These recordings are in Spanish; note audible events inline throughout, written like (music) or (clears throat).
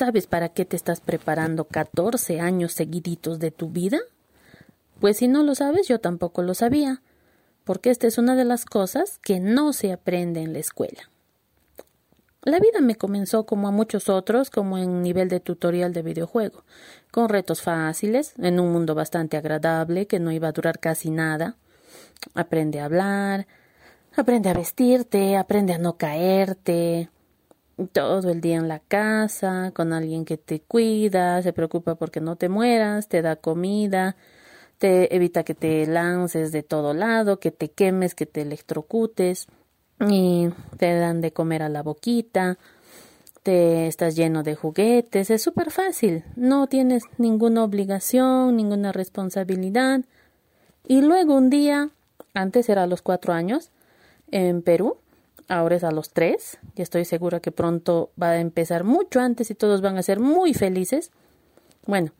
¿Sabes para qué te estás preparando 14 años seguiditos de tu vida? Pues si no lo sabes, yo tampoco lo sabía, porque esta es una de las cosas que no se aprende en la escuela. La vida me comenzó como a muchos otros, como en nivel de tutorial de videojuego, con retos fáciles, en un mundo bastante agradable que no iba a durar casi nada. Aprende a hablar, aprende a vestirte, aprende a no caerte, todo el día en la casa, con alguien que te cuida, se preocupa porque no te mueras, te da comida, te evita que te lances de todo lado, que te quemes, que te electrocutes y te dan de comer a la boquita, te estás lleno de juguetes, es súper fácil, no tienes ninguna obligación, ninguna responsabilidad. Y luego un día, antes era a los cuatro años, en Perú, ahora es a los tres, y estoy segura que pronto va a empezar mucho antes y todos van a ser muy felices. Bueno,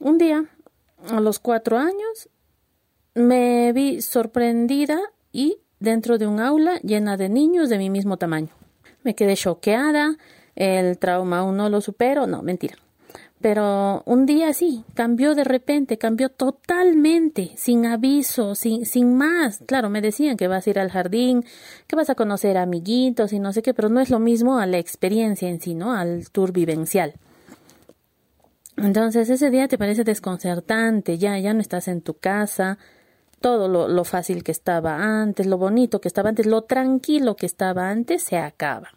un día, a los cuatro años, me vi sorprendida y dentro de un aula llena de niños de mi mismo tamaño. Me quedé choqueada, el trauma aún no lo supero, no, mentira. Pero un día sí, cambió de repente, cambió totalmente, sin aviso, sin, sin más. Claro, me decían que vas a ir al jardín, que vas a conocer amiguitos y no sé qué, pero no es lo mismo a la experiencia en sí, ¿no? Al tour vivencial. Entonces ese día te parece desconcertante, ya, ya no estás en tu casa, todo lo, lo fácil que estaba antes, lo bonito que estaba antes, lo tranquilo que estaba antes, se acaba.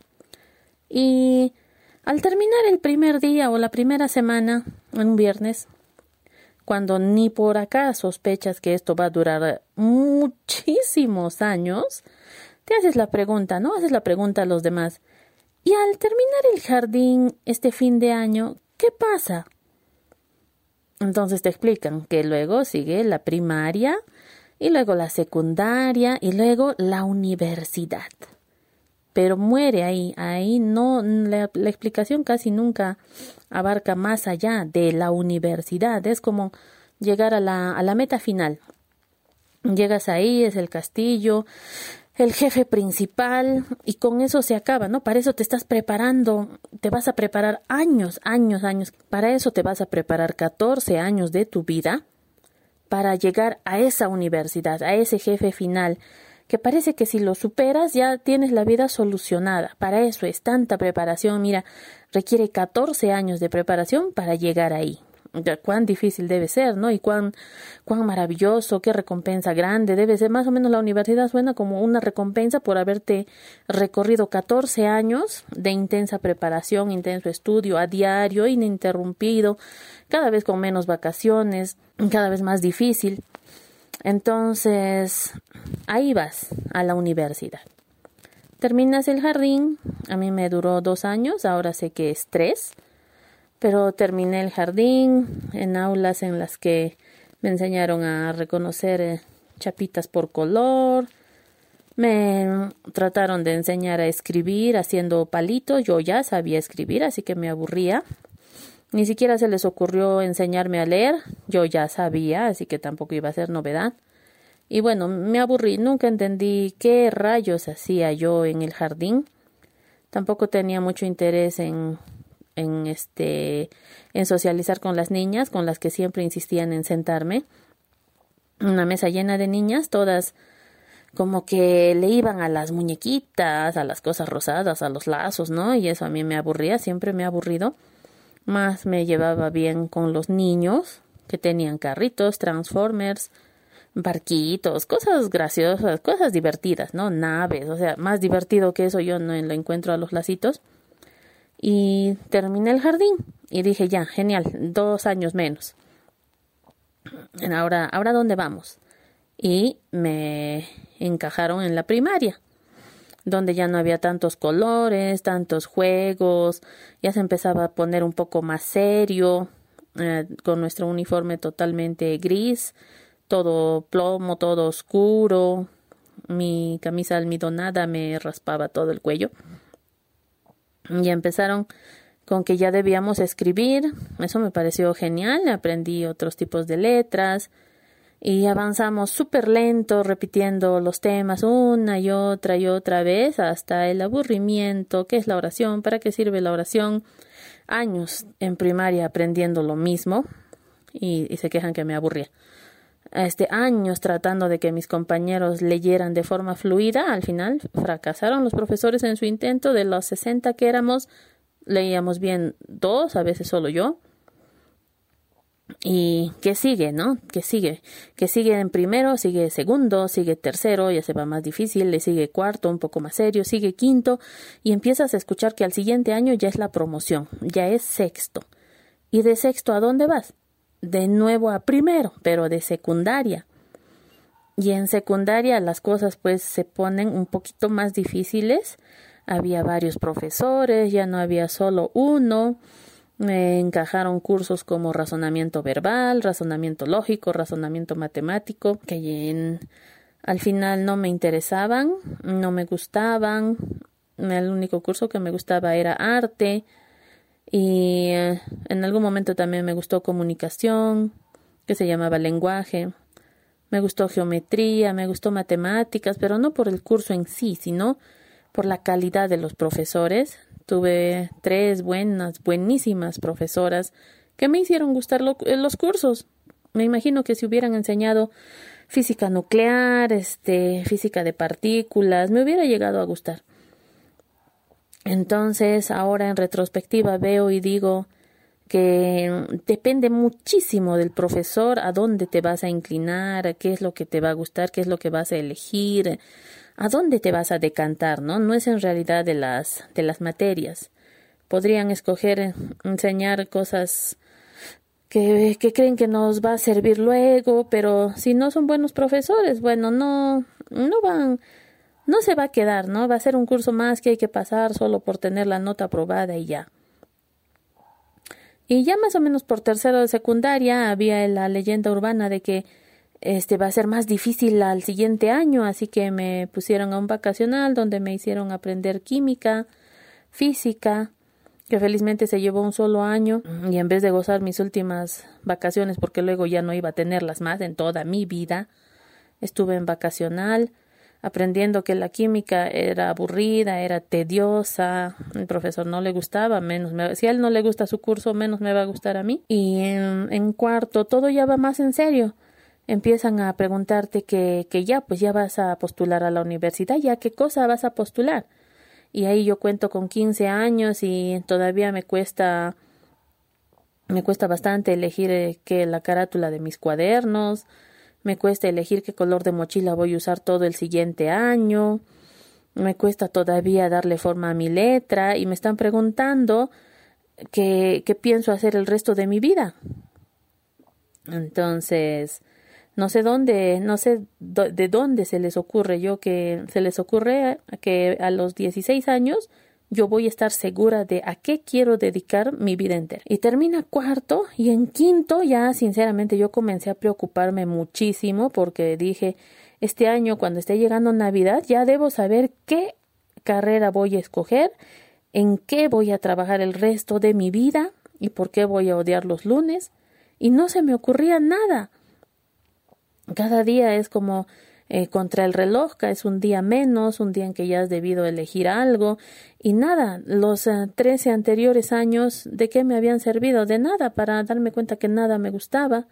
Y al terminar el primer día o la primera semana, un viernes, cuando ni por acá sospechas que esto va a durar muchísimos años, te haces la pregunta, ¿no? Haces la pregunta a los demás. Y al terminar el jardín este fin de año, ¿qué pasa? Entonces te explican que luego sigue la primaria, y luego la secundaria y luego la universidad. Pero muere ahí, ahí no, la, explicación casi nunca abarca más allá de la universidad, es como llegar a la, a la meta final. Llegas ahí, es el castillo, el jefe principal y con eso se acaba, ¿no? Para eso te estás preparando, te vas a preparar años, años, años, para eso te vas a preparar 14 años de tu vida para llegar a esa universidad, a ese jefe final, que parece que si lo superas ya tienes la vida solucionada. Para eso es tanta preparación, mira, requiere 14 años de preparación para llegar ahí cuán difícil debe ser, ¿no? Y cuán, cuán maravilloso, qué recompensa grande debe ser. Más o menos la universidad suena como una recompensa por haberte recorrido 14 años de intensa preparación, intenso estudio a diario, ininterrumpido, cada vez con menos vacaciones, cada vez más difícil. Entonces, ahí vas a la universidad. Terminas el jardín, a mí me duró dos años, ahora sé que es tres pero terminé el jardín en aulas en las que me enseñaron a reconocer eh, chapitas por color. Me trataron de enseñar a escribir haciendo palitos. Yo ya sabía escribir, así que me aburría. Ni siquiera se les ocurrió enseñarme a leer. Yo ya sabía, así que tampoco iba a ser novedad. Y bueno, me aburrí. Nunca entendí qué rayos hacía yo en el jardín. Tampoco tenía mucho interés en en este en socializar con las niñas con las que siempre insistían en sentarme una mesa llena de niñas todas como que le iban a las muñequitas, a las cosas rosadas, a los lazos, ¿no? Y eso a mí me aburría, siempre me ha aburrido. Más me llevaba bien con los niños que tenían carritos, transformers, barquitos, cosas graciosas, cosas divertidas, ¿no? Naves, o sea, más divertido que eso yo no lo encuentro a los lacitos y terminé el jardín y dije ya, genial, dos años menos. Ahora, ahora dónde vamos? Y me encajaron en la primaria, donde ya no había tantos colores, tantos juegos, ya se empezaba a poner un poco más serio, eh, con nuestro uniforme totalmente gris, todo plomo, todo oscuro, mi camisa almidonada me raspaba todo el cuello. Ya empezaron con que ya debíamos escribir. Eso me pareció genial. Aprendí otros tipos de letras y avanzamos súper lento, repitiendo los temas una y otra y otra vez hasta el aburrimiento. ¿Qué es la oración? ¿Para qué sirve la oración? Años en primaria aprendiendo lo mismo y, y se quejan que me aburría este, años tratando de que mis compañeros leyeran de forma fluida, al final fracasaron los profesores en su intento. De los 60 que éramos, leíamos bien dos, a veces solo yo. Y que sigue, ¿no? Que sigue, que sigue en primero, sigue segundo, sigue tercero, ya se va más difícil, le sigue cuarto, un poco más serio, sigue quinto, y empiezas a escuchar que al siguiente año ya es la promoción, ya es sexto. ¿Y de sexto a dónde vas? De nuevo a primero, pero de secundaria. Y en secundaria las cosas pues se ponen un poquito más difíciles. Había varios profesores, ya no había solo uno. Me encajaron cursos como razonamiento verbal, razonamiento lógico, razonamiento matemático, que al final no me interesaban, no me gustaban. El único curso que me gustaba era arte, y eh, en algún momento también me gustó comunicación, que se llamaba lenguaje. Me gustó geometría, me gustó matemáticas, pero no por el curso en sí, sino por la calidad de los profesores. Tuve tres buenas, buenísimas profesoras que me hicieron gustar eh, los cursos. Me imagino que si hubieran enseñado física nuclear, este, física de partículas, me hubiera llegado a gustar. Entonces, ahora en retrospectiva veo y digo que depende muchísimo del profesor a dónde te vas a inclinar, qué es lo que te va a gustar, qué es lo que vas a elegir, a dónde te vas a decantar, ¿no? No es en realidad de las de las materias. Podrían escoger enseñar cosas que, que creen que nos va a servir luego, pero si no son buenos profesores, bueno, no no van no se va a quedar, ¿no? Va a ser un curso más que hay que pasar solo por tener la nota aprobada y ya. Y ya más o menos por tercero de secundaria había la leyenda urbana de que este va a ser más difícil al siguiente año, así que me pusieron a un vacacional donde me hicieron aprender química, física, que felizmente se llevó un solo año y en vez de gozar mis últimas vacaciones porque luego ya no iba a tenerlas más en toda mi vida, estuve en vacacional aprendiendo que la química era aburrida, era tediosa, el profesor no le gustaba, menos me, si a él no le gusta su curso, menos me va a gustar a mí. Y en, en cuarto todo ya va más en serio. Empiezan a preguntarte que, que ya, pues ya vas a postular a la universidad, ya qué cosa vas a postular. Y ahí yo cuento con 15 años y todavía me cuesta me cuesta bastante elegir eh, que la carátula de mis cuadernos, me cuesta elegir qué color de mochila voy a usar todo el siguiente año, me cuesta todavía darle forma a mi letra y me están preguntando qué, qué pienso hacer el resto de mi vida. Entonces, no sé dónde, no sé de dónde se les ocurre yo que se les ocurre que a los 16 años yo voy a estar segura de a qué quiero dedicar mi vida entera. Y termina cuarto y en quinto ya sinceramente yo comencé a preocuparme muchísimo porque dije, este año cuando esté llegando Navidad ya debo saber qué carrera voy a escoger, en qué voy a trabajar el resto de mi vida y por qué voy a odiar los lunes. Y no se me ocurría nada. Cada día es como eh, contra el reloj, es un día menos, un día en que ya has debido elegir algo. Y nada, los eh, trece anteriores años de qué me habían servido, de nada, para darme cuenta que nada me gustaba,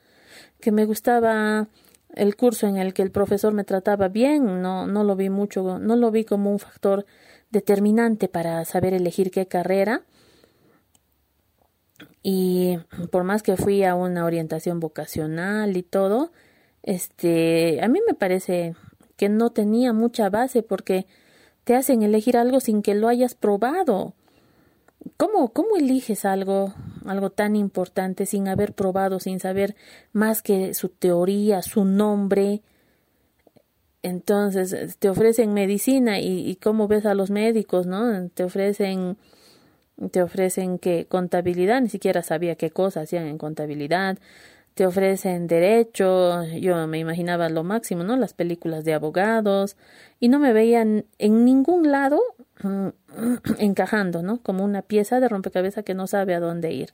que me gustaba el curso en el que el profesor me trataba bien, no, no lo vi mucho, no lo vi como un factor determinante para saber elegir qué carrera. Y por más que fui a una orientación vocacional y todo, este, a mí me parece que no tenía mucha base porque te hacen elegir algo sin que lo hayas probado. ¿Cómo, cómo eliges algo, algo tan importante sin haber probado, sin saber más que su teoría, su nombre? Entonces, te ofrecen medicina y, y cómo ves a los médicos, ¿no? Te ofrecen, te ofrecen que contabilidad, ni siquiera sabía qué cosas hacían en contabilidad te ofrecen derecho, yo me imaginaba lo máximo, ¿no? Las películas de abogados y no me veían en ningún lado mm, (clears throat) encajando, ¿no? Como una pieza de rompecabezas que no sabe a dónde ir.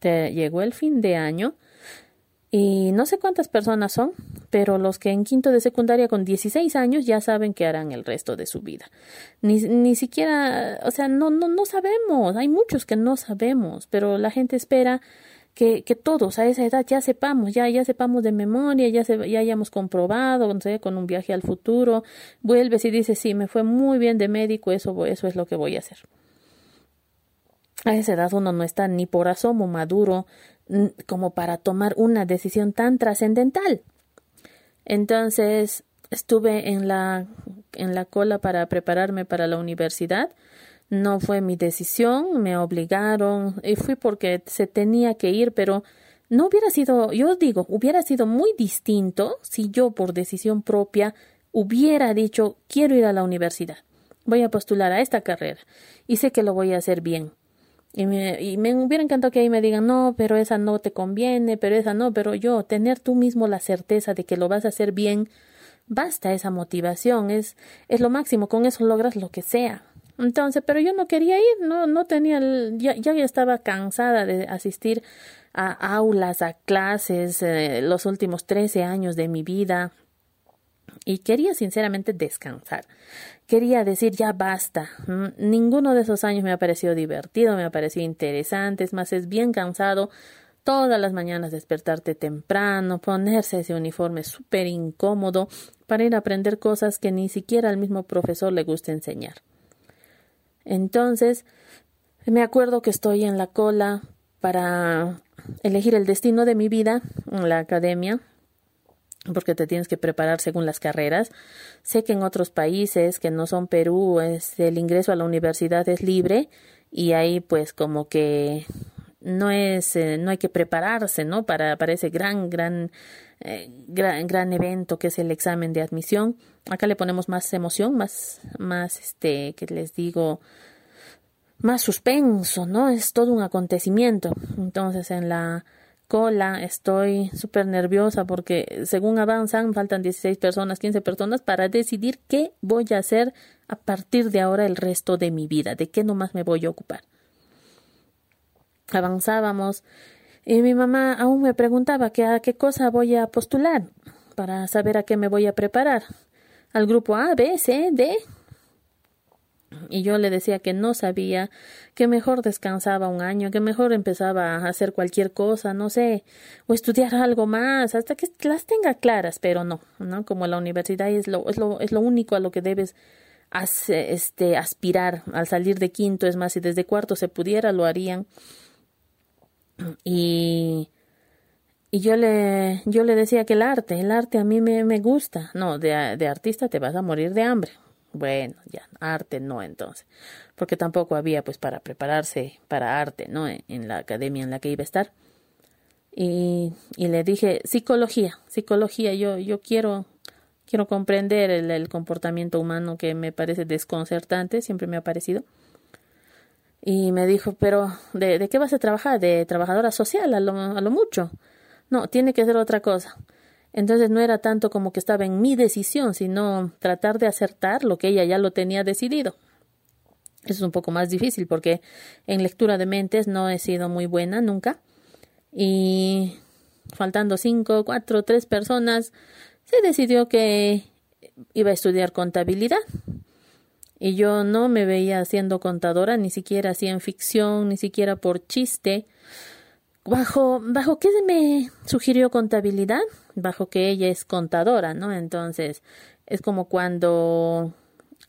Te llegó el fin de año y no sé cuántas personas son, pero los que en quinto de secundaria con 16 años ya saben que harán el resto de su vida. Ni, ni siquiera, o sea, no, no, no sabemos, hay muchos que no sabemos, pero la gente espera que, todos a esa edad ya sepamos, ya, ya sepamos de memoria, ya, se, ya hayamos comprobado, no sé, con un viaje al futuro, vuelves y dices, sí, me fue muy bien de médico, eso, eso es lo que voy a hacer. A esa edad uno no está ni por asomo maduro como para tomar una decisión tan trascendental. Entonces estuve en la, en la cola para prepararme para la universidad no fue mi decisión, me obligaron y fui porque se tenía que ir, pero no hubiera sido, yo digo, hubiera sido muy distinto si yo por decisión propia hubiera dicho quiero ir a la universidad, voy a postular a esta carrera y sé que lo voy a hacer bien. Y me, y me hubiera encantado que ahí me digan, no, pero esa no te conviene, pero esa no, pero yo, tener tú mismo la certeza de que lo vas a hacer bien, basta esa motivación, es, es lo máximo, con eso logras lo que sea. Entonces, pero yo no quería ir, no, no tenía, ya, ya estaba cansada de asistir a aulas, a clases, eh, los últimos trece años de mi vida. Y quería sinceramente descansar. Quería decir ya basta. Ninguno de esos años me ha parecido divertido, me ha parecido interesante, es más, es bien cansado todas las mañanas despertarte temprano, ponerse ese uniforme súper incómodo para ir a aprender cosas que ni siquiera al mismo profesor le gusta enseñar. Entonces, me acuerdo que estoy en la cola para elegir el destino de mi vida en la academia, porque te tienes que preparar según las carreras. Sé que en otros países que no son Perú, el ingreso a la universidad es libre y ahí pues como que no es eh, no hay que prepararse no para, para ese gran gran, eh, gran gran evento que es el examen de admisión. Acá le ponemos más emoción más más este que les digo más suspenso no es todo un acontecimiento. Entonces en la cola estoy súper nerviosa porque según avanzan faltan 16 personas 15 personas para decidir qué voy a hacer a partir de ahora el resto de mi vida de qué nomás me voy a ocupar. Avanzábamos y mi mamá aún me preguntaba que a qué cosa voy a postular para saber a qué me voy a preparar. Al grupo A, B, C, D. Y yo le decía que no sabía, que mejor descansaba un año, que mejor empezaba a hacer cualquier cosa, no sé, o estudiar algo más, hasta que las tenga claras, pero no, ¿no? Como la universidad es lo, es lo, es lo único a lo que debes este, aspirar al salir de quinto, es más, si desde cuarto se pudiera, lo harían (clears throat) y, y yo le, yo le decía que el arte, el arte a mí me, me gusta. No, de, de artista te vas a morir de hambre. Bueno, ya, arte no entonces, porque tampoco había pues para prepararse para arte, ¿no? En, la academia en la que iba a estar. Y, y le dije, psicología, psicología, yo, yo quiero, quiero comprender el, el comportamiento humano que me parece desconcertante, siempre me ha parecido. Y me dijo, pero ¿de, ¿de qué vas a trabajar? ¿De trabajadora social a lo, a lo mucho? No, tiene que ser otra cosa. Entonces no era tanto como que estaba en mi decisión, sino tratar de acertar lo que ella ya lo tenía decidido. Eso es un poco más difícil porque en lectura de mentes no he sido muy buena nunca. Y faltando cinco, cuatro, tres personas, se decidió que iba a estudiar contabilidad y yo no me veía siendo contadora, ni siquiera así en ficción, ni siquiera por chiste. Bajo, bajo qué me sugirió contabilidad, bajo que ella es contadora, ¿no? Entonces, es como cuando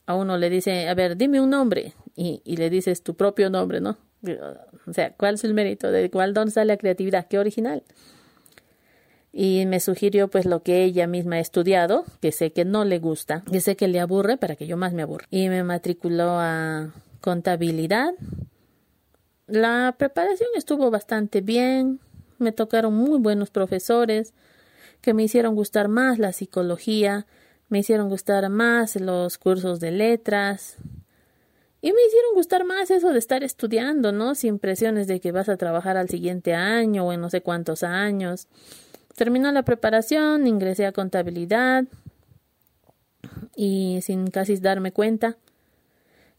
a uno le dice, a ver, dime un nombre, y, y le dices tu propio nombre, ¿no? O sea, ¿cuál es el mérito? ¿De cuál dónde sale la creatividad? ¿Qué original? Y me sugirió pues lo que ella misma ha estudiado, que sé que no le gusta, que sé que le aburre para que yo más me aburra. Y me matriculó a contabilidad. La preparación estuvo bastante bien, me tocaron muy buenos profesores que me hicieron gustar más la psicología, me hicieron gustar más los cursos de letras Y me hicieron gustar más eso de estar estudiando, ¿no? Sin presiones de que vas a trabajar al siguiente año o en no sé cuántos años. Terminó la preparación, ingresé a contabilidad y sin casi darme cuenta.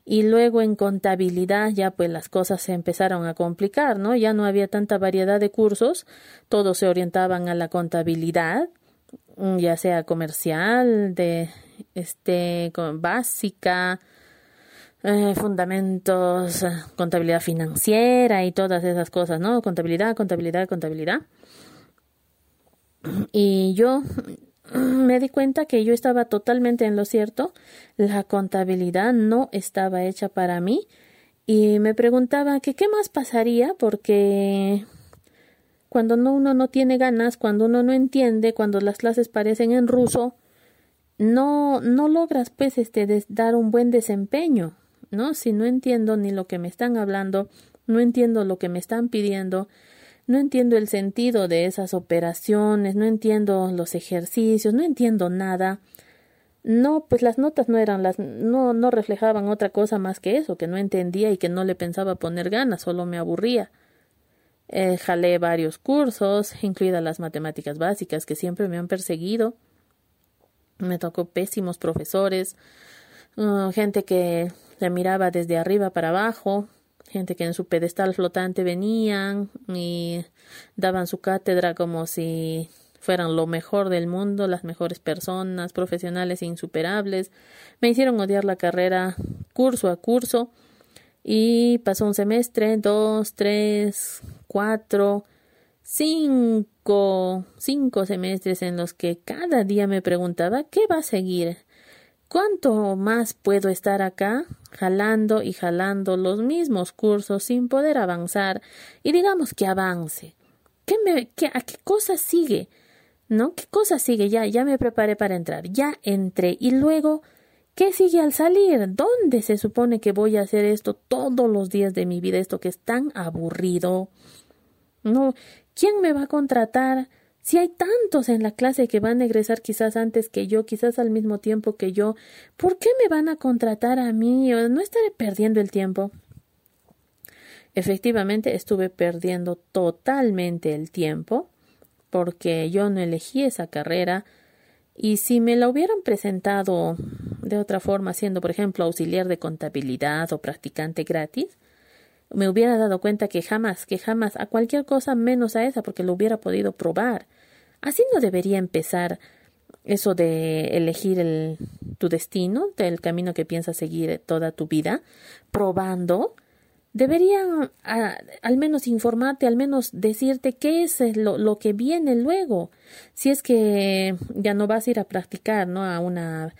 Y luego en contabilidad ya pues las cosas se empezaron a complicar, ¿no? Ya no había tanta variedad de cursos, todos se orientaban a la contabilidad, ya sea comercial, de este básica, eh, fundamentos, eh, contabilidad financiera y todas esas cosas, ¿no? Contabilidad, contabilidad, contabilidad. Y yo me di cuenta que yo estaba totalmente en lo cierto. La contabilidad no estaba hecha para mí. Y me preguntaba que qué más pasaría porque cuando no, uno no tiene ganas, cuando uno no entiende, cuando las clases parecen en ruso, no, no logras pues este dar un buen desempeño. ¿no? Si no entiendo ni lo que me están hablando, no entiendo lo que me están pidiendo, no entiendo el sentido de esas operaciones, no entiendo los ejercicios, no entiendo nada. No, pues las notas no eran las no no reflejaban otra cosa más que eso, que no entendía y que no le pensaba poner ganas, solo me aburría. Eh, jalé varios cursos, incluidas las matemáticas básicas que siempre me han perseguido. Me tocó pésimos profesores, uh, gente que se miraba desde arriba para abajo, gente que en su pedestal flotante venían y daban su cátedra como si fueran lo mejor del mundo, las mejores personas, profesionales insuperables. Me hicieron odiar la carrera curso a curso y pasó un semestre, dos, tres, cuatro, cinco, cinco semestres en los que cada día me preguntaba ¿qué va a seguir? ¿Cuánto más puedo estar acá jalando y jalando los mismos cursos sin poder avanzar? Y digamos que avance. ¿Qué me, ¿A qué cosa sigue? ¿No? ¿Qué cosa sigue? Ya, ya me preparé para entrar. Ya entré. Y luego, ¿qué sigue al salir? ¿Dónde se supone que voy a hacer esto todos los días de mi vida? Esto que es tan aburrido. No, ¿quién me va a contratar? Si hay tantos en la clase que van a egresar quizás antes que yo, quizás al mismo tiempo que yo, ¿por qué me van a contratar a mí? ¿No estaré perdiendo el tiempo? Efectivamente, estuve perdiendo totalmente el tiempo porque yo no elegí esa carrera y si me la hubieran presentado de otra forma, siendo por ejemplo auxiliar de contabilidad o practicante gratis, me hubiera dado cuenta que jamás, que jamás, a cualquier cosa menos a esa, porque lo hubiera podido probar. Así no debería empezar eso de elegir el, tu destino, del camino que piensas seguir toda tu vida, probando. Deberían al menos informarte, al menos decirte qué es lo, lo, que viene luego. Si es que ya no vas a ir a practicar, ¿no? A una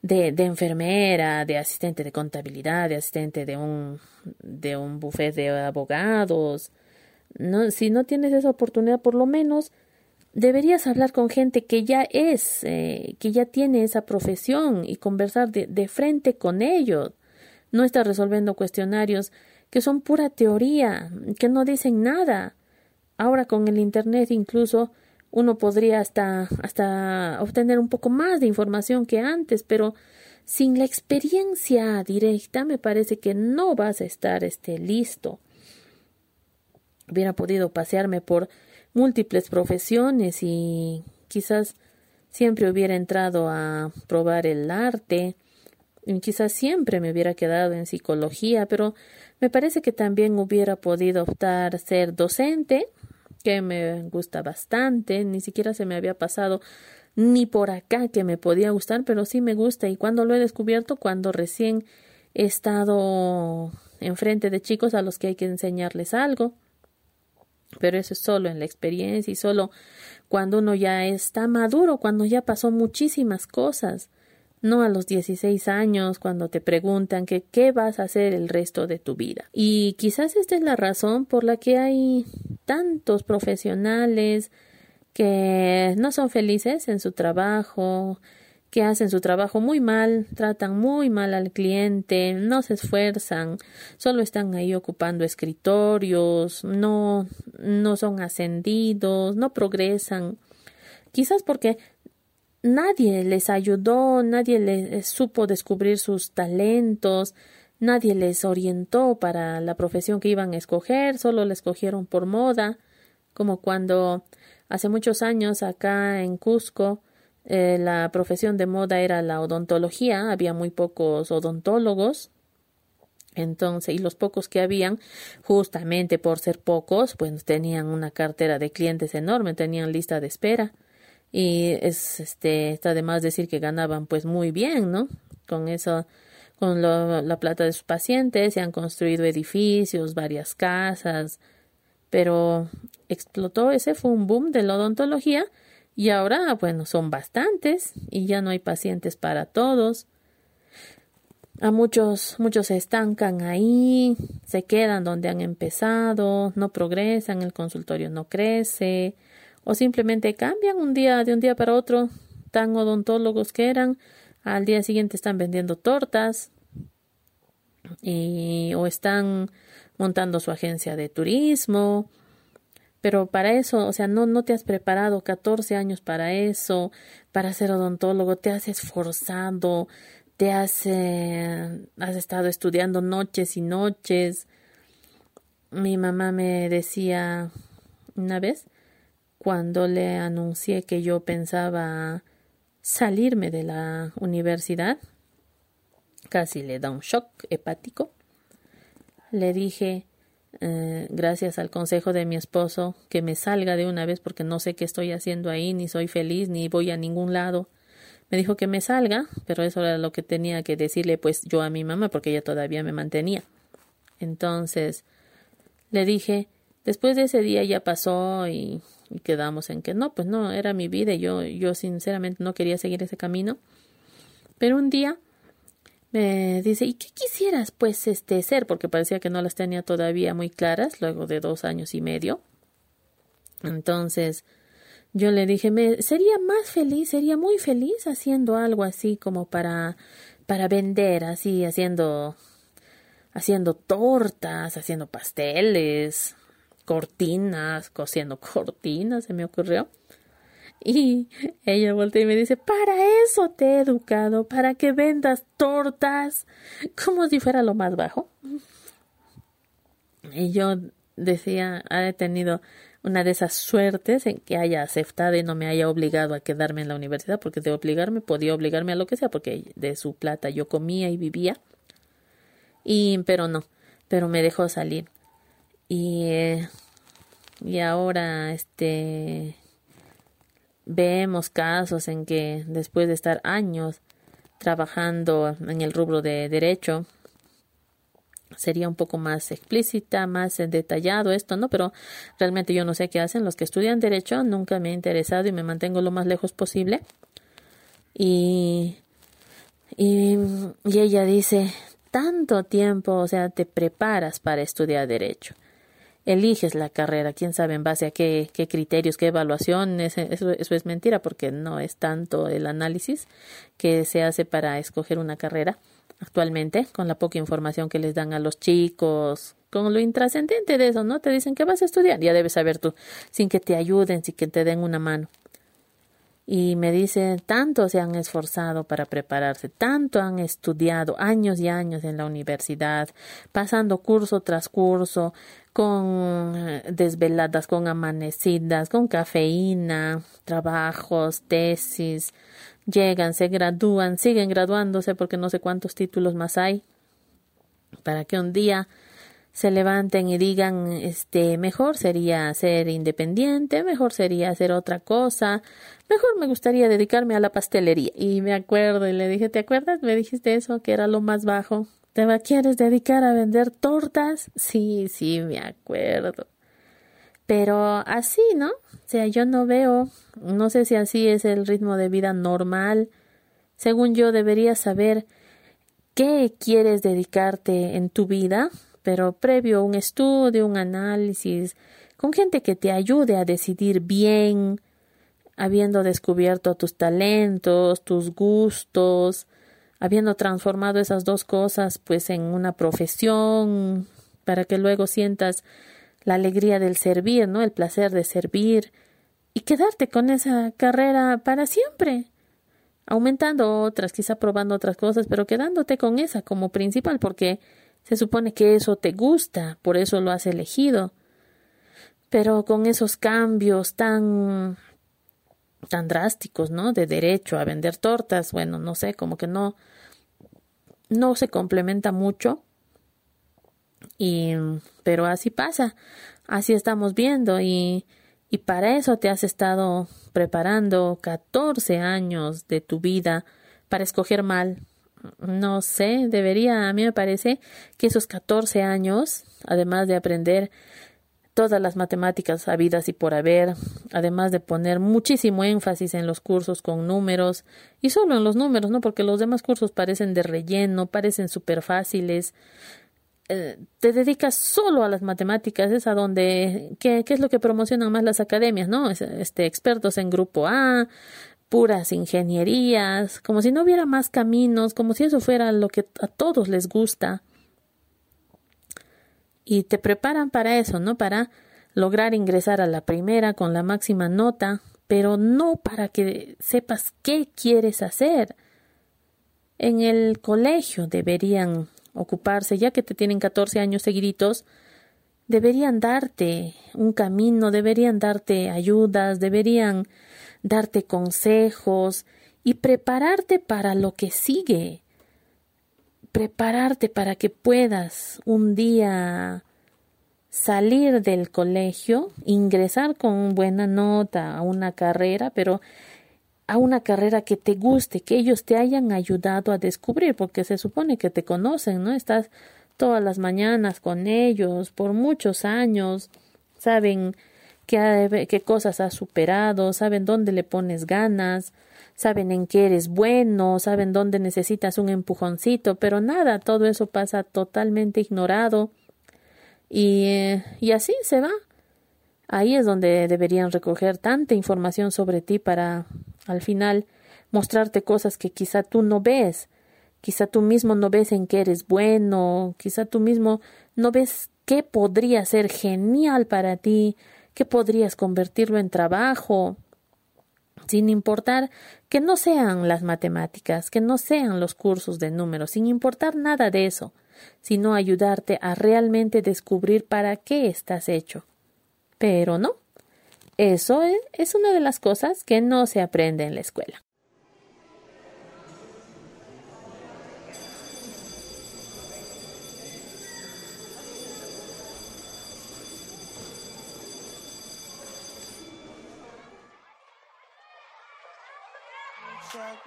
de, de enfermera, de asistente de contabilidad, de asistente de un, de un buffet de abogados. No, si no tienes esa oportunidad, por lo menos deberías hablar con gente que ya es, eh, que ya tiene esa profesión y conversar de, frente con ellos. No estar resolviendo cuestionarios que son pura teoría, que no dicen nada. Ahora con el Internet incluso uno podría hasta, hasta obtener un poco más de información que antes, pero sin la experiencia directa me parece que no vas a estar este, listo. Hubiera podido pasearme por múltiples profesiones y quizás siempre hubiera entrado a probar el arte, quizás siempre me hubiera quedado en psicología, pero me parece que también hubiera podido optar ser docente, que me gusta bastante, ni siquiera se me había pasado ni por acá que me podía gustar, pero sí me gusta. Y cuando lo he descubierto, cuando recién he estado enfrente de chicos a los que hay que enseñarles algo pero eso es solo en la experiencia y solo cuando uno ya está maduro, cuando ya pasó muchísimas cosas, no a los 16 años cuando te preguntan que qué vas a hacer el resto de tu vida. Y quizás esta es la razón por la que hay tantos profesionales que no son felices en su trabajo, que hacen su trabajo muy mal, tratan muy mal al cliente, no se esfuerzan, solo están ahí ocupando escritorios, no, no son ascendidos, no progresan. Quizás porque nadie les ayudó, nadie les supo descubrir sus talentos, nadie les orientó para la profesión que iban a escoger, solo la escogieron por moda, como cuando hace muchos años acá en Cusco eh, la profesión de moda era la odontología, había muy pocos odontólogos, entonces, y los pocos que habían, justamente por ser pocos, pues tenían una cartera de clientes enorme, tenían lista de espera. Y es, este, está de más decir que ganaban pues muy bien, ¿no? Con eso, con la plata de sus pacientes, se han construido edificios, varias casas, pero explotó, ese fue un boom de la odontología y ahora, bueno, son bastantes y ya no hay pacientes para todos. A muchos, muchos se estancan ahí, se quedan donde han empezado, no progresan, el consultorio no crece, o simplemente cambian un día de un día para otro, tan odontólogos que eran, al día siguiente están vendiendo tortas y, o están montando su agencia de turismo pero para eso, o sea, no, no te has preparado 14 años para eso, para ser odontólogo, te has esforzado, te has, has estado estudiando noches y noches. Mi mamá me decía una vez, cuando le anuncié que yo pensaba salirme de la universidad, casi le da un shock hepático, le dije, eh, gracias al consejo de mi esposo, que me salga de una vez porque no sé qué estoy haciendo ahí, ni soy feliz, ni voy a ningún lado. Me dijo que me salga, pero eso era lo que tenía que decirle pues yo a mi mamá porque ella todavía me mantenía. Entonces le dije, después de ese día ya pasó y, quedamos en que no, pues no, era mi vida y yo, yo sinceramente no quería seguir ese camino. Pero un día me dice, ¿y qué quisieras pues este ser? Porque parecía que no las tenía todavía muy claras, luego de dos años y medio. Entonces, yo le dije, me sería más feliz, sería muy feliz haciendo algo así como para para vender, así haciendo haciendo tortas, haciendo pasteles, cortinas, cosiendo cortinas, se me ocurrió. (laughs) Y ella voltea y me dice, para eso te he educado, para que vendas tortas, como si fuera lo más bajo. (laughs) Y yo decía, ha tenido una de esas suertes en que haya aceptado y no me haya obligado a quedarme en la universidad, porque de obligarme podía obligarme a lo que sea, porque de su plata yo comía y vivía. Y, pero no, pero me dejó salir. Y, eh, y ahora, este, Vemos casos en que después de estar años trabajando en el rubro de derecho, sería un poco más explícita, más detallado esto, ¿no? Pero realmente yo no sé qué hacen los que estudian derecho, nunca me ha interesado y me mantengo lo más lejos posible. Y, y, y ella dice, tanto tiempo, o sea, te preparas para estudiar derecho eliges la carrera, quién sabe en base a qué, qué criterios, qué evaluaciones, eso, eso es mentira porque no es tanto el análisis que se hace para escoger una carrera actualmente, con la poca información que les dan a los chicos, con lo intrascendente de eso, ¿no? Te dicen que vas a estudiar, ya debes saber tú, sin que te ayuden, sin que te den una mano. Y me dice, tanto se han esforzado para prepararse, tanto han estudiado años y años en la universidad, pasando curso tras curso, con eh, desveladas, con amanecidas, con cafeína, trabajos, tesis, llegan, se gradúan, siguen graduándose porque no sé cuántos títulos más hay, para que un día se levanten y digan, este, mejor sería ser independiente, mejor sería hacer otra cosa, mejor me gustaría dedicarme a la pastelería. Y me acuerdo y le dije, ¿te acuerdas? Me dijiste eso, que era lo más bajo. ¿Te quieres dedicar a vender tortas? Sí, sí, me acuerdo. Pero así, ¿no? O sea, yo no veo, no sé si así es el ritmo de vida normal. Según yo, deberías saber qué quieres dedicarte en tu vida, pero previo un estudio, un análisis, con gente que te ayude a decidir bien, habiendo descubierto tus talentos, tus gustos, habiendo transformado esas dos cosas pues en una profesión para que luego sientas la alegría del servir, ¿no? El placer de servir y quedarte con esa carrera para siempre. aumentando otras, quizá probando otras cosas, pero quedándote con esa como principal porque se supone que eso te gusta, por eso lo has elegido. Pero con esos cambios tan tan drásticos, ¿no? De derecho a vender tortas, bueno, no sé, como que no no se complementa mucho. Y pero así pasa. Así estamos viendo y y para eso te has estado preparando 14 años de tu vida para escoger mal. No sé, debería, a mí me parece que esos 14 años, además de aprender todas las matemáticas habidas y por haber, además de poner muchísimo énfasis en los cursos con números, y solo en los números, ¿no? Porque los demás cursos parecen de relleno, parecen súper fáciles. Eh, te dedicas solo a las matemáticas, es a donde, ¿qué, ¿qué, es lo que promocionan más las academias, ¿no? Este, expertos en grupo A, puras ingenierías, como si no hubiera más caminos, como si eso fuera lo que a todos les gusta y te preparan para eso, ¿no? Para lograr ingresar a la primera con la máxima nota, pero no para que sepas qué quieres hacer. En el colegio deberían ocuparse, ya que te tienen 14 años seguiditos, deberían darte un camino, deberían darte ayudas, deberían darte consejos y prepararte para lo que sigue prepararte para que puedas un día salir del colegio, ingresar con buena nota a una carrera, pero a una carrera que te guste, que ellos te hayan ayudado a descubrir, porque se supone que te conocen, ¿no? Estás todas las mañanas con ellos por muchos años, saben qué, qué cosas has superado, saben dónde le pones ganas, saben en qué eres bueno, saben dónde necesitas un empujoncito, pero nada, todo eso pasa totalmente ignorado y, y así se va. Ahí es donde deberían recoger tanta información sobre ti para al final mostrarte cosas que quizá tú no ves, quizá tú mismo no ves en qué eres bueno, quizá tú mismo no ves qué podría ser genial para ti, qué podrías convertirlo en trabajo, sin importar que no sean las matemáticas, que no sean los cursos de números, sin importar nada de eso, sino ayudarte a realmente descubrir para qué estás hecho. Pero no, eso es una de las cosas que no se aprende en la escuela.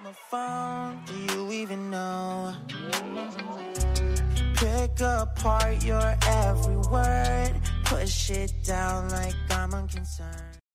My phone. Do you even know? Pick apart your every word. Push it down like I'm unconcerned.